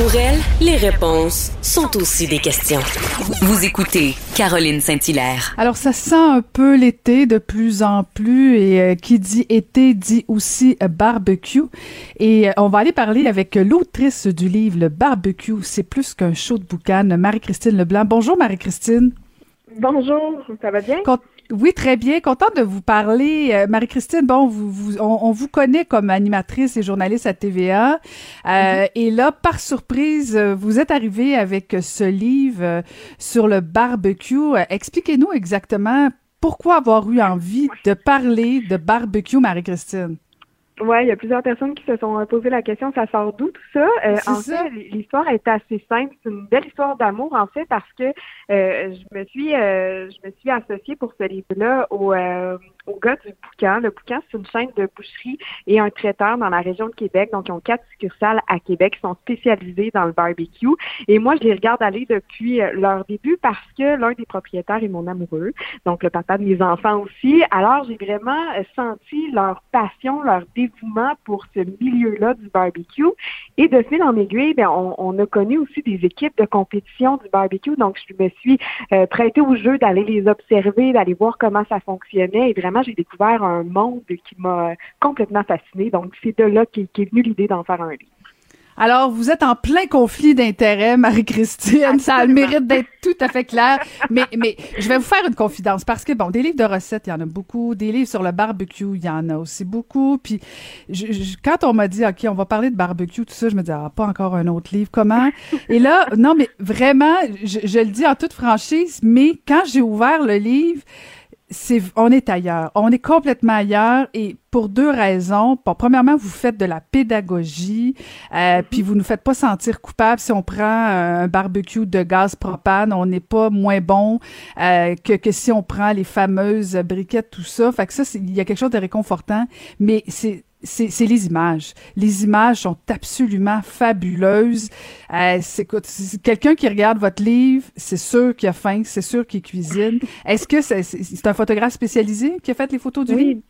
Pour elle, les réponses sont aussi des questions. Vous écoutez Caroline Saint-Hilaire. Alors, ça sent un peu l'été de plus en plus et euh, qui dit été dit aussi euh, barbecue. Et euh, on va aller parler avec l'autrice du livre Le barbecue, c'est plus qu'un show de boucan, Marie-Christine Leblanc. Bonjour Marie-Christine. Bonjour, ça va bien? Oui, très bien. Contente de vous parler. Euh, Marie-Christine, bon, vous, vous, on, vous connaît comme animatrice et journaliste à TVA. Euh, mm-hmm. Et là, par surprise, euh, vous êtes arrivée avec ce livre sur le barbecue. Expliquez-nous exactement pourquoi avoir eu envie de parler de barbecue, Marie-Christine. Oui, il y a plusieurs personnes qui se sont posé la question, ça sort d'où tout ça? en fait, l'histoire est assez simple. C'est une belle histoire d'amour, en fait, parce que je me suis je me suis associée pour ce livre-là au au gars du Boucan. Le Boucan, c'est une chaîne de boucherie et un traiteur dans la région de Québec. Donc, ils ont quatre succursales à Québec qui sont spécialisés dans le barbecue. Et moi, je les regarde aller depuis euh, leur début parce que l'un des propriétaires est mon amoureux, donc le papa de mes enfants aussi. Alors, j'ai vraiment euh, senti leur passion, leur pour ce milieu-là du barbecue. Et de fil en aiguille, bien, on, a connu aussi des équipes de compétition du barbecue. Donc, je me suis euh, prêtée au jeu d'aller les observer, d'aller voir comment ça fonctionnait et vraiment j'ai découvert un monde qui m'a complètement fasciné. Donc, c'est de là qu'est est venue l'idée d'en faire un livre. Alors, vous êtes en plein conflit d'intérêts, Marie-Christine. Ça a le mérite d'être tout à fait clair. Mais, mais je vais vous faire une confidence parce que, bon, des livres de recettes, il y en a beaucoup. Des livres sur le barbecue, il y en a aussi beaucoup. Puis, quand on m'a dit, OK, on va parler de barbecue, tout ça, je me dis, ah, pas encore un autre livre. Comment? Et là, non, mais vraiment, je, je le dis en toute franchise, mais quand j'ai ouvert le livre, c'est on est ailleurs, on est complètement ailleurs et pour deux raisons. premièrement, vous faites de la pédagogie, euh, puis vous nous faites pas sentir coupable si on prend un barbecue de gaz propane, on n'est pas moins bon euh, que, que si on prend les fameuses briquettes, tout ça. Fait que ça, il y a quelque chose de réconfortant, mais c'est c'est les images. Les images sont absolument fabuleuses. Euh, c'est quelqu'un qui regarde votre livre, c'est sûr qu'il a faim, c'est sûr qu'il cuisine. Est-ce que c'est un photographe spécialisé qui a fait les photos du livre?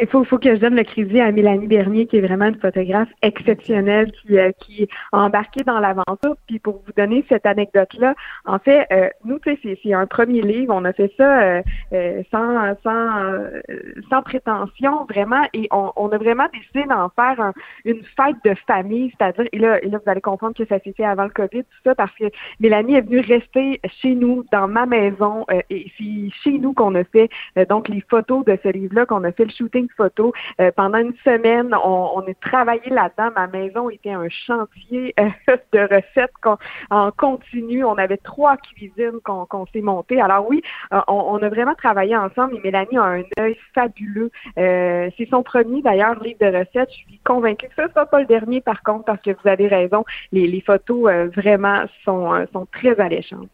Il faut, faut que je donne le crédit à Mélanie Bernier, qui est vraiment une photographe exceptionnelle, qui, euh, qui a embarqué dans l'aventure. Puis pour vous donner cette anecdote-là, en fait, euh, nous, c'est un premier livre. On a fait ça euh, euh sans, sans, sans prétention, vraiment, et on, on a vraiment décidé d'en faire une fête de famille, c'est-à-dire, et là, et là, vous allez comprendre que ça s'est fait avant le COVID, tout ça, parce que Mélanie est venue rester chez nous, dans ma maison, et c'est chez nous qu'on a fait donc les photos de ce livre-là, qu'on a fait le photo. Euh, pendant une semaine, on, a travaillé là-dedans. Ma maison était un chantier euh, de recettes en continu. On avait trois cuisines qu'on s'est montées. Alors oui, euh, on, a vraiment travaillé ensemble et Mélanie a un œil fabuleux. C'est son premier d'ailleurs livre de recettes. Je suis convaincue que ce ne sera pas le dernier par contre parce que vous avez raison. Les, photos vraiment sont très alléchantes.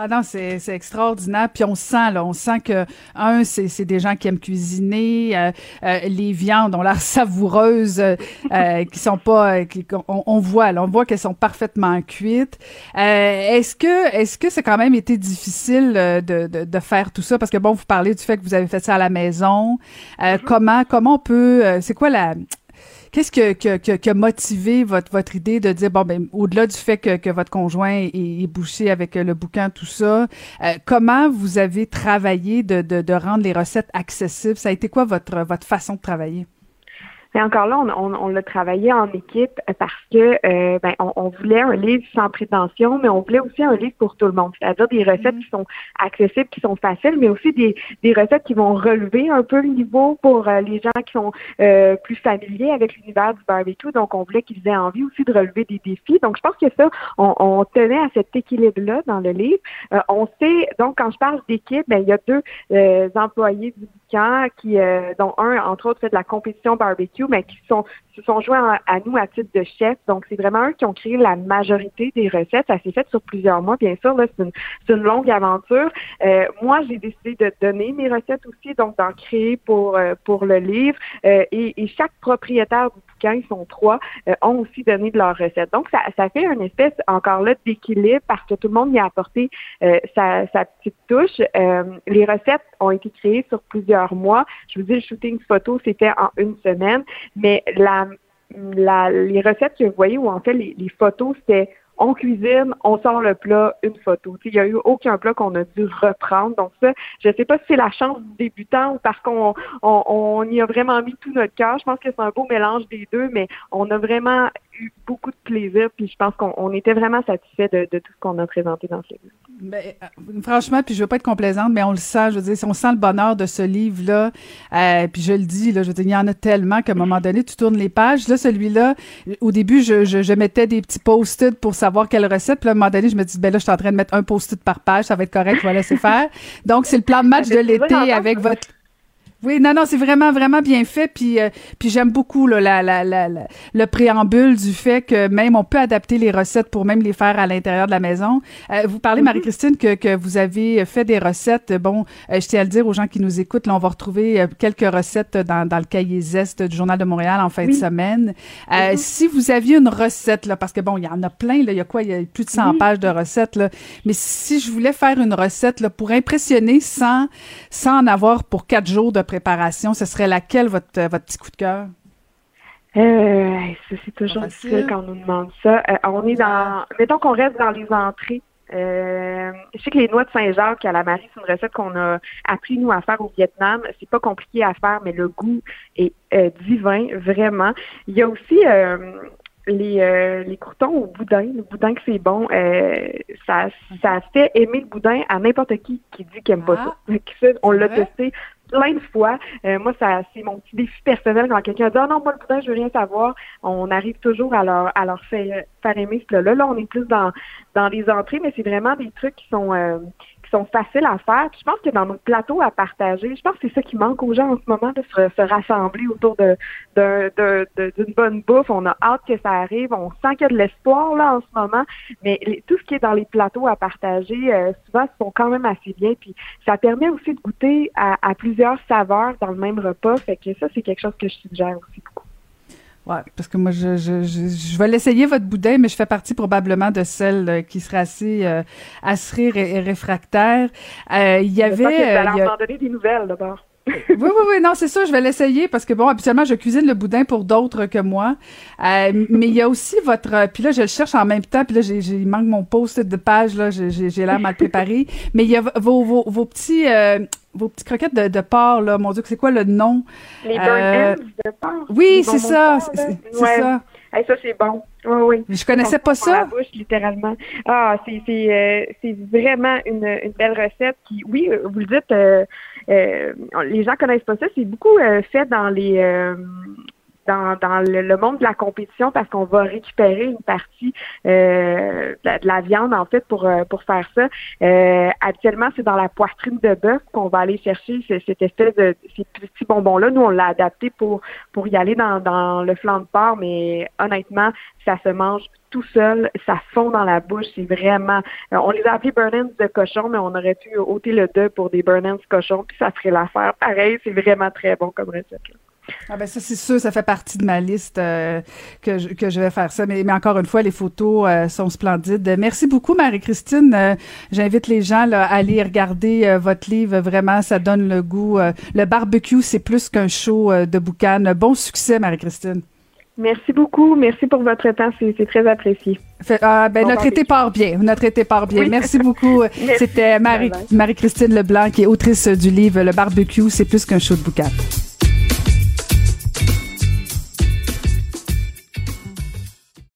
Ah non, c'est, extraordinaire. Puis on sent, là, on sent que, un, c'est, des gens qui aiment cuisiner. Euh, euh, les viandes ont l'air savoureuses, euh, qui sont pas... Qui, on, voit, là, on voit qu'elles sont parfaitement cuites. est-ce que est-ce que c'est quand même été difficile de, de, de, faire tout ça? Parce que, bon, vous parlez du fait que vous avez fait ça à la maison. Mm-hmm. Comment comment on peut... c'est quoi la Qu'est-ce qui a motivé votre, votre idée de dire, bon, ben, au-delà du fait que, que votre conjoint est, bouché avec le bouquin, tout ça, euh, comment vous avez travaillé de, de, de rendre les recettes accessibles? Ça a été quoi votre, votre façon de travailler? Mais encore là, on, on, on l'a travaillé en équipe parce que euh, ben, on, on, voulait un livre sans prétention, mais on voulait aussi un livre pour tout le monde, c'est-à-dire des recettes mm-hmm. qui sont accessibles, qui sont faciles, mais aussi des, des recettes qui vont relever un peu le niveau pour euh, les gens qui sont euh, plus familiers avec l'univers du barbecue. Donc, on voulait qu'ils aient envie aussi de relever des défis. Donc, je pense que ça, on, on tenait à cet équilibre-là dans le livre. on sait, donc, quand je parle d'équipe, ben, il y a deux employés du qui, euh, dont un, entre autres, fait de la compétition barbecue, mais qui sont, se sont joints à, nous à titre de chef. Donc, c'est vraiment eux qui ont créé la majorité des recettes. Ça s'est fait sur plusieurs mois, bien sûr. Là, c'est une, une, longue aventure. Euh, moi, j'ai décidé de donner mes recettes aussi, donc d'en créer pour, euh, pour le livre. et, et, chaque propriétaire du bouquin, ils sont trois, ont aussi donné de leurs recettes. Donc, ça, ça fait une espèce, encore là, d'équilibre parce que tout le monde y a apporté sa, sa petite touche. les recettes ont été créées sur plusieurs mois. Je vous dis, le shooting photo, c'était en une semaine, mais la, la, les recettes que vous voyez, ou en fait les, les photos, c'était on cuisine, on sort le plat, une photo. Il n'y a eu aucun plat qu'on a dû reprendre. Donc ça, je ne sais pas si c'est la chance du débutant ou parce qu'on on, on, y a vraiment mis tout notre cœur. Je pense que c'est un beau mélange des deux, mais on a vraiment eu beaucoup de plaisir. Puis je pense qu'on était vraiment satisfait de, de, tout ce qu'on a présenté dans ce livre. Ben, euh, franchement, puis je veux pas être complaisante, mais on le sent. Je veux dire, si on sent le bonheur de ce livre-là, euh, puis je le dis, là, je veux dire, il y en a tellement qu'à un moment donné, tu tournes les pages. Là, celui-là, au début, je, je, je mettais des petits post-it pour savoir quelle recette. Puis à un moment donné, je me dis, ben là, je suis en train de mettre un post-it par page, ça va être correct, je vais laisser faire. Donc, c'est le plan de match de l'été avec votre oui, non, non, c'est vraiment, vraiment bien fait. Puis, euh, puis j'aime beaucoup là, la, la, la, le préambule du fait que même on peut adapter les recettes pour même les faire à l'intérieur de la maison. Euh, vous parlez, mm-hmm. Marie-Christine, que, que vous avez fait des recettes. Bon, euh, je tiens à le dire aux gens qui nous écoutent, là, on va retrouver quelques recettes dans, dans le cahier Zest du Journal de Montréal en fin de semaine. Mm-hmm. Si vous aviez une recette, là, parce que bon, il y en a plein, là, il y a quoi? Il y a plus de 100 pages de recettes, là. Mais si je voulais faire une recette là, pour impressionner sans, sans en avoir pour quatre jours de préparation, ce serait laquelle votre, votre petit coup de cœur? Euh, c'est toujours difficile quand on nous demande ça. Euh, on est dans, mettons qu'on reste dans les entrées. Euh, je sais que les noix de Saint-Jacques à la Marie, c'est une recette qu'on a appris nous à faire au Vietnam. C'est pas compliqué à faire, mais le goût est euh, divin, vraiment. Il y a aussi les, euh, les croutons au boudin. Le boudin que c'est bon, euh, ça, ça fait aimer le boudin à n'importe qui qui dit qu'il n'aime pas ça. Ah, on l'a testé plein de fois. Euh, moi, ça c'est mon petit défi personnel quand quelqu'un dit Ah non, moi le boudin, je veux rien savoir. On arrive toujours à leur à leur faire, faire aimer ce plat-là. Là, on est plus dans dans les entrées, mais c'est vraiment des trucs qui sont euh, sont faciles à faire. je pense que dans notre plateau à partager, je pense que c'est ça qui manque aux gens en ce moment, de se, rassembler autour de, d'une bonne bouffe. On a hâte que ça arrive. On sent qu'il y a de l'espoir là en ce moment. Mais tout ce qui est dans les plateaux à partager, euh, souvent, sont quand même assez bien. Puis ça permet aussi de goûter à, plusieurs saveurs dans le même repas. Fait que ça, c'est quelque chose que je suggère aussi. Ouais, parce que moi, je, je, je, vais l'essayer, votre boudin, mais je fais partie probablement de celle euh, qui serait assez euh, assez et, réfractaire. Euh, il y avait... Euh, il y a... donner des nouvelles, d'abord. Oui, oui, oui, non, c'est ça, je vais l'essayer parce que bon, habituellement, je cuisine le boudin pour d'autres que moi. Euh, mais il y a aussi votre, puis là, je le cherche en même temps, puis là, j'ai, il manque mon post de page, là, j'ai, l'air mal préparé. mais il y a vos, vos, vos petits, euh, vos petites croquettes de, de porc, là, mon Dieu, c'est quoi le nom? Les euh, de porc? Oui, c'est ça, c'est, ça. ça, c'est bon. Oui, oui. Je connaissais pas ça. La bouche, littéralement. Ah, c'est euh, vraiment une, une belle recette qui, oui, euh, vous le dites, euh, euh, les gens connaissent pas ça. C'est beaucoup fait dans les dans, le, monde de la compétition parce qu'on va récupérer une partie euh, de, la viande en fait pour euh, pour faire ça. Euh, habituellement, c'est dans la poitrine de bœuf qu'on va aller chercher cette espèce de ces petits bonbons là. Nous, on l'a adapté pour pour y aller dans, dans le flanc de porc, mais honnêtement, ça se mange tout seul, ça fond dans la bouche, c'est vraiment. on les a appelés burn de cochon, mais on aurait pu ôter le deux pour des burn cochon, puis ça ferait l'affaire. Pareil, c'est vraiment très bon comme recette. Là. Ah ben ça c'est sûr, ça fait partie de ma liste euh, que, je, que je vais faire ça. Mais, mais encore une fois, les photos euh, sont splendides. Merci beaucoup Marie-Christine. Euh, j'invite les gens là, à aller regarder votre livre. Vraiment, ça donne le goût. le barbecue, c'est plus qu'un show de boucan. Bon succès Marie-Christine. Merci beaucoup. Merci pour votre temps. C'est très apprécié. ah, ben, notre été part bien. Notre été part bien. Merci beaucoup. C'était Marie, Marie-Christine Leblanc, qui est autrice du livre Le barbecue, c'est plus qu'un show de boucan.